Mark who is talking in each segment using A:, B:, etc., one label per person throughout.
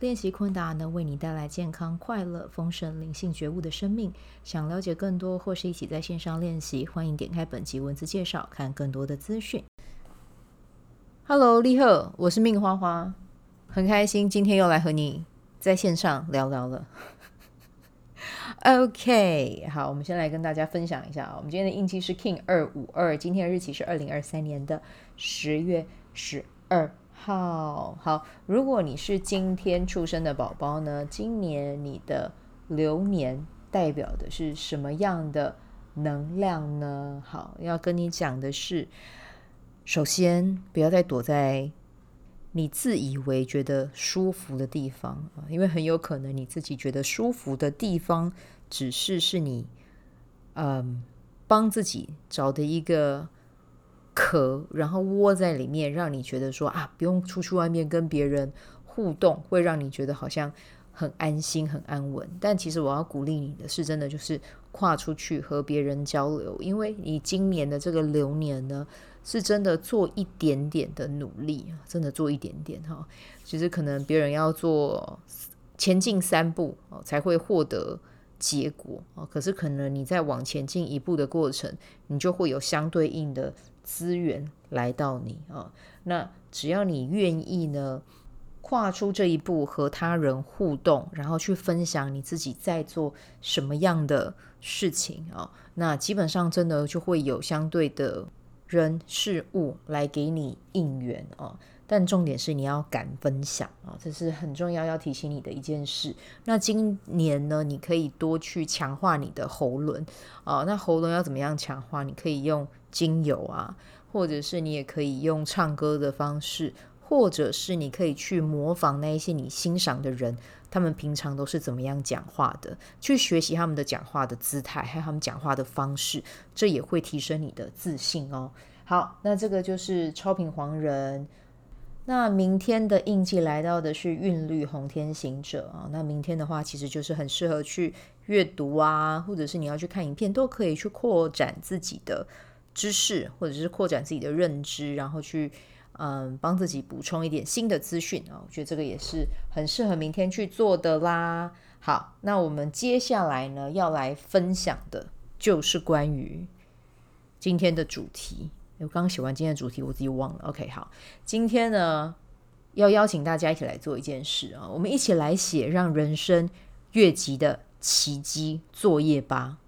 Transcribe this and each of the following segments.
A: 练习昆达能为你带来健康、快乐、丰盛、灵性觉悟的生命。想了解更多或是一起在线上练习，欢迎点开本集文字介绍，看更多的资讯。Hello，你好，我是命花花，很开心今天又来和你在线上聊聊了。OK，好，我们先来跟大家分享一下啊，我们今天的印记是 King 二五二，今天的日期是二零二三年的十月十二。好好，如果你是今天出生的宝宝呢，今年你的流年代表的是什么样的能量呢？好，要跟你讲的是，首先不要再躲在你自以为觉得舒服的地方啊，因为很有可能你自己觉得舒服的地方，只是是你嗯帮自己找的一个。壳，然后窝在里面，让你觉得说啊，不用出去外面跟别人互动，会让你觉得好像很安心、很安稳。但其实我要鼓励你的是，真的就是跨出去和别人交流，因为你今年的这个流年呢，是真的做一点点的努力，真的做一点点哈。其实可能别人要做前进三步才会获得结果啊，可是可能你在往前进一步的过程，你就会有相对应的。资源来到你啊，那只要你愿意呢，跨出这一步和他人互动，然后去分享你自己在做什么样的事情啊，那基本上真的就会有相对的人事物来给你应援啊。但重点是你要敢分享啊，这是很重要要提醒你的一件事。那今年呢，你可以多去强化你的喉轮啊。那喉轮要怎么样强化？你可以用精油啊，或者是你也可以用唱歌的方式，或者是你可以去模仿那一些你欣赏的人，他们平常都是怎么样讲话的，去学习他们的讲话的姿态，还有他们讲话的方式，这也会提升你的自信哦。好，那这个就是超频黄人。那明天的印记来到的是韵律红天行者啊，那明天的话其实就是很适合去阅读啊，或者是你要去看影片，都可以去扩展自己的知识，或者是扩展自己的认知，然后去嗯帮自己补充一点新的资讯啊，我觉得这个也是很适合明天去做的啦。好，那我们接下来呢要来分享的就是关于今天的主题。我刚写完今天的主题，我自己忘了。OK，好，今天呢要邀请大家一起来做一件事啊，我们一起来写让人生越级的奇迹作业吧。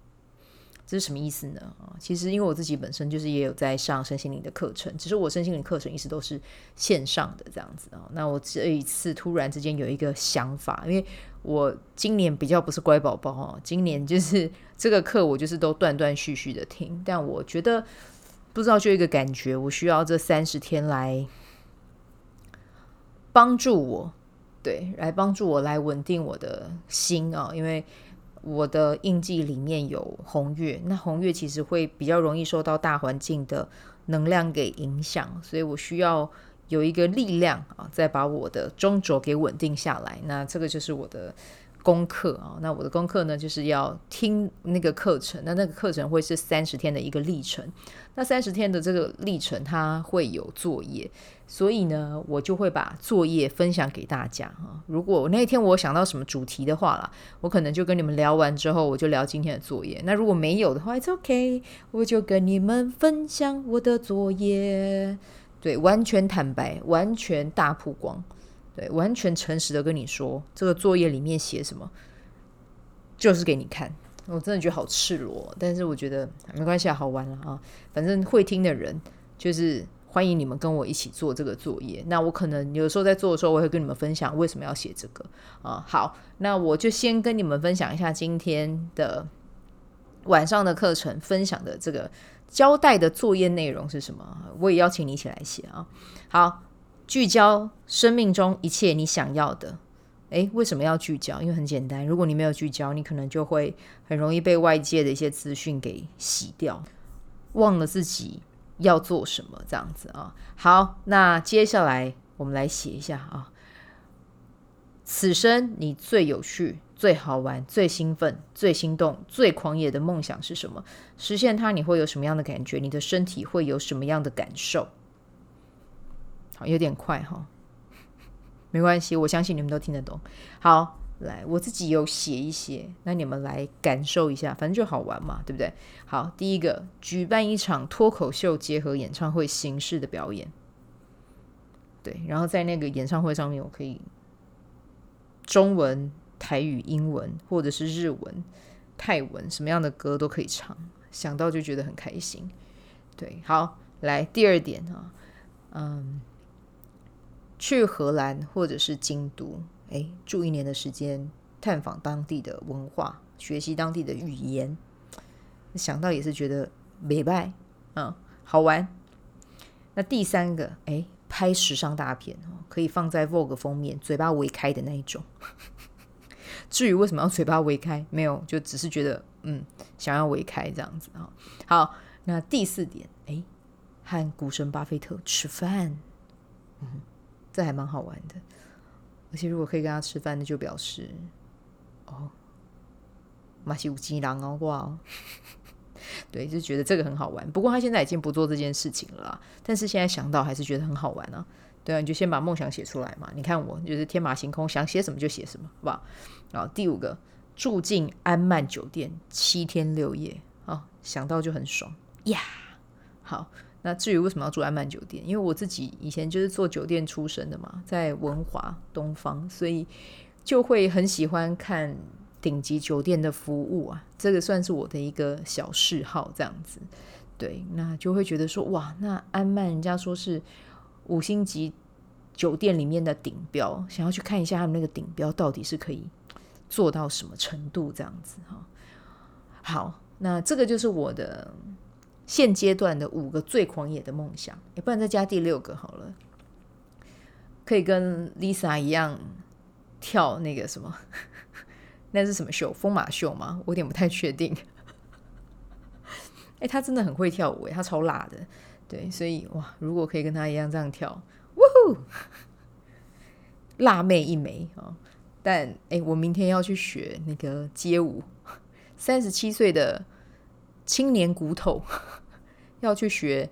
A: 这是什么意思呢？啊，其实因为我自己本身就是也有在上身心灵的课程，只是我身心灵课程一直都是线上的这样子啊。那我这一次突然之间有一个想法，因为我今年比较不是乖宝宝哦，今年就是 这个课我就是都断断续续的听，但我觉得。不知道就一个感觉，我需要这三十天来帮助我，对，来帮助我来稳定我的心啊，因为我的印记里面有红月，那红月其实会比较容易受到大环境的能量给影响，所以我需要有一个力量啊，再把我的中轴给稳定下来。那这个就是我的。功课啊，那我的功课呢，就是要听那个课程。那那个课程会是三十天的一个历程。那三十天的这个历程，它会有作业，所以呢，我就会把作业分享给大家啊。如果那一天我想到什么主题的话啦，我可能就跟你们聊完之后，我就聊今天的作业。那如果没有的话，It's OK，我就跟你们分享我的作业。对，完全坦白，完全大曝光。对，完全诚实的跟你说，这个作业里面写什么，就是给你看。我真的觉得好赤裸，但是我觉得没关系啊，好玩了啊。反正会听的人，就是欢迎你们跟我一起做这个作业。那我可能有时候在做的时候，我会跟你们分享为什么要写这个啊。好，那我就先跟你们分享一下今天的晚上的课程分享的这个交代的作业内容是什么。我也邀请你一起来写啊。好。聚焦生命中一切你想要的，诶，为什么要聚焦？因为很简单，如果你没有聚焦，你可能就会很容易被外界的一些资讯给洗掉，忘了自己要做什么，这样子啊。好，那接下来我们来写一下啊。此生你最有趣、最好玩、最兴奋、最心动、最狂野的梦想是什么？实现它，你会有什么样的感觉？你的身体会有什么样的感受？好，有点快哈，没关系，我相信你们都听得懂。好，来，我自己有写一些，那你们来感受一下，反正就好玩嘛，对不对？好，第一个，举办一场脱口秀结合演唱会形式的表演，对，然后在那个演唱会上面，我可以。中文、台语、英文，或者是日文、泰文，什么样的歌都可以唱，想到就觉得很开心。对，好，来第二点啊，嗯，去荷兰或者是京都，哎，住一年的时间，探访当地的文化，学习当地的语言，想到也是觉得美拜，嗯，好玩。那第三个，哎。拍时尚大片哦，可以放在 Vogue 封面，嘴巴微开的那一种。至于为什么要嘴巴微开，没有，就只是觉得嗯，想要微开这样子啊。好，那第四点，哎，和股神巴菲特吃饭，嗯，这还蛮好玩的。而且如果可以跟他吃饭，那就表示哦，马西五金狼哦，哇。对，就觉得这个很好玩。不过他现在已经不做这件事情了，但是现在想到还是觉得很好玩啊。对啊，你就先把梦想写出来嘛。你看我就是天马行空，想写什么就写什么，好不好？好，第五个，住进安曼酒店七天六夜啊，想到就很爽呀。好，那至于为什么要住安曼酒店？因为我自己以前就是做酒店出身的嘛，在文华东方，所以就会很喜欢看。顶级酒店的服务啊，这个算是我的一个小嗜好，这样子，对，那就会觉得说，哇，那安曼人家说是五星级酒店里面的顶标，想要去看一下他们那个顶标到底是可以做到什么程度，这样子哈。好，那这个就是我的现阶段的五个最狂野的梦想，也不然再加第六个好了，可以跟 Lisa 一样跳那个什么。那是什么秀？疯马秀吗？我有点不太确定。哎，他真的很会跳舞，他超辣的。对，所以哇，如果可以跟他一样这样跳，哇呼，辣妹一枚啊！但哎，我明天要去学那个街舞，三十七岁的青年骨头 要去学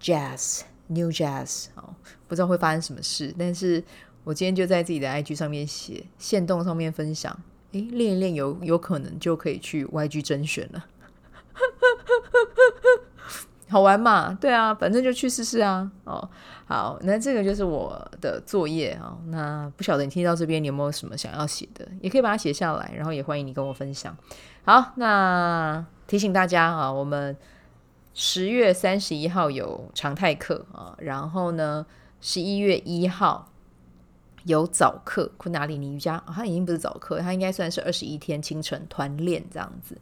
A: jazz，new jazz 哦！不知道会发生什么事，但是我今天就在自己的 IG 上面写，线动上面分享。诶，练一练有有可能就可以去 YG 甄选了，好玩嘛？对啊，反正就去试试啊。哦，好，那这个就是我的作业啊。那不晓得你听到这边，你有没有什么想要写的？也可以把它写下来，然后也欢迎你跟我分享。好，那提醒大家啊，我们十月三十一号有常态课啊，然后呢，十一月一号。有早课，昆达里尼瑜伽，哦，它已经不是早课，它应该算是二十一天清晨团练这样子。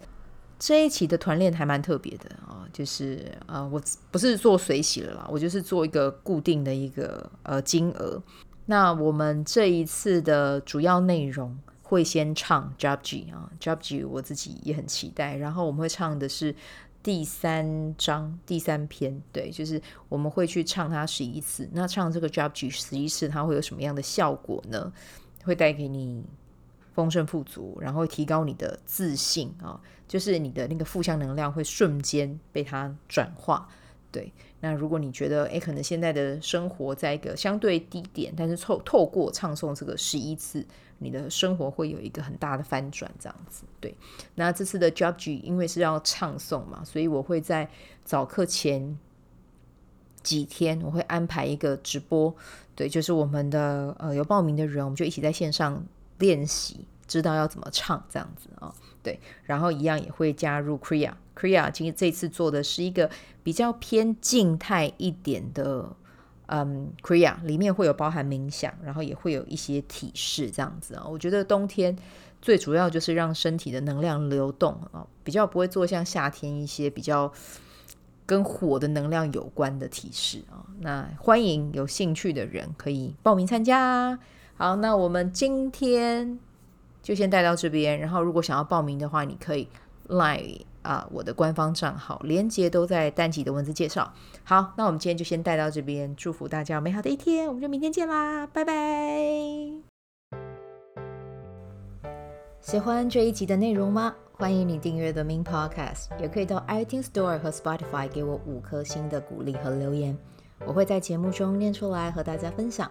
A: 这一期的团练还蛮特别的啊，就是啊，呃，我不是做随喜了啦，我就是做一个固定的一个呃金额。那我们这一次的主要内容会先唱 Japji 啊，Japji 我自己也很期待，然后我们会唱的是。第三章第三篇，对，就是我们会去唱它十一次。那唱这个 Japji 十一次，它会有什么样的效果呢？会带给你丰盛富足，然后提高你的自信啊、就是你的那个负向能量会瞬间被它转化。对，那如果你觉得诶，可能现在的生活在一个相对低点，但是透透过唱诵这个十一次。你的生活会有一个很大的翻转，这样子。对，那这次的 Japji 因为是要唱诵嘛，所以我会在早课前几天，我会安排一个直播。对，就是我们的呃有报名的人，我们就一起在线上练习，知道要怎么唱这样子啊、哦。对，然后一样也会加入 Kriya，Kriya 今这次做的是一个比较偏静态一点的。嗯，Kriya 里面会有包含冥想，然后也会有一些体式这样子啊。我觉得冬天最主要就是让身体的能量流动啊，比较不会做像夏天一些比较跟火的能量有关的体式啊。那欢迎有兴趣的人可以报名参加。好，那我们今天就先带到这边。然后，如果想要报名的话，你可以来啊，我的官方账号，连接都在单集的文字介绍。好，那我们今天就先带到这边，祝福大家美好的一天，我们就明天见啦，拜拜。喜欢这一集的内容吗？欢迎你订阅 The Min Podcast，也可以到 iTunes Store 和 Spotify 给我五颗星的鼓励和留言，我会在节目中念出来和大家分享。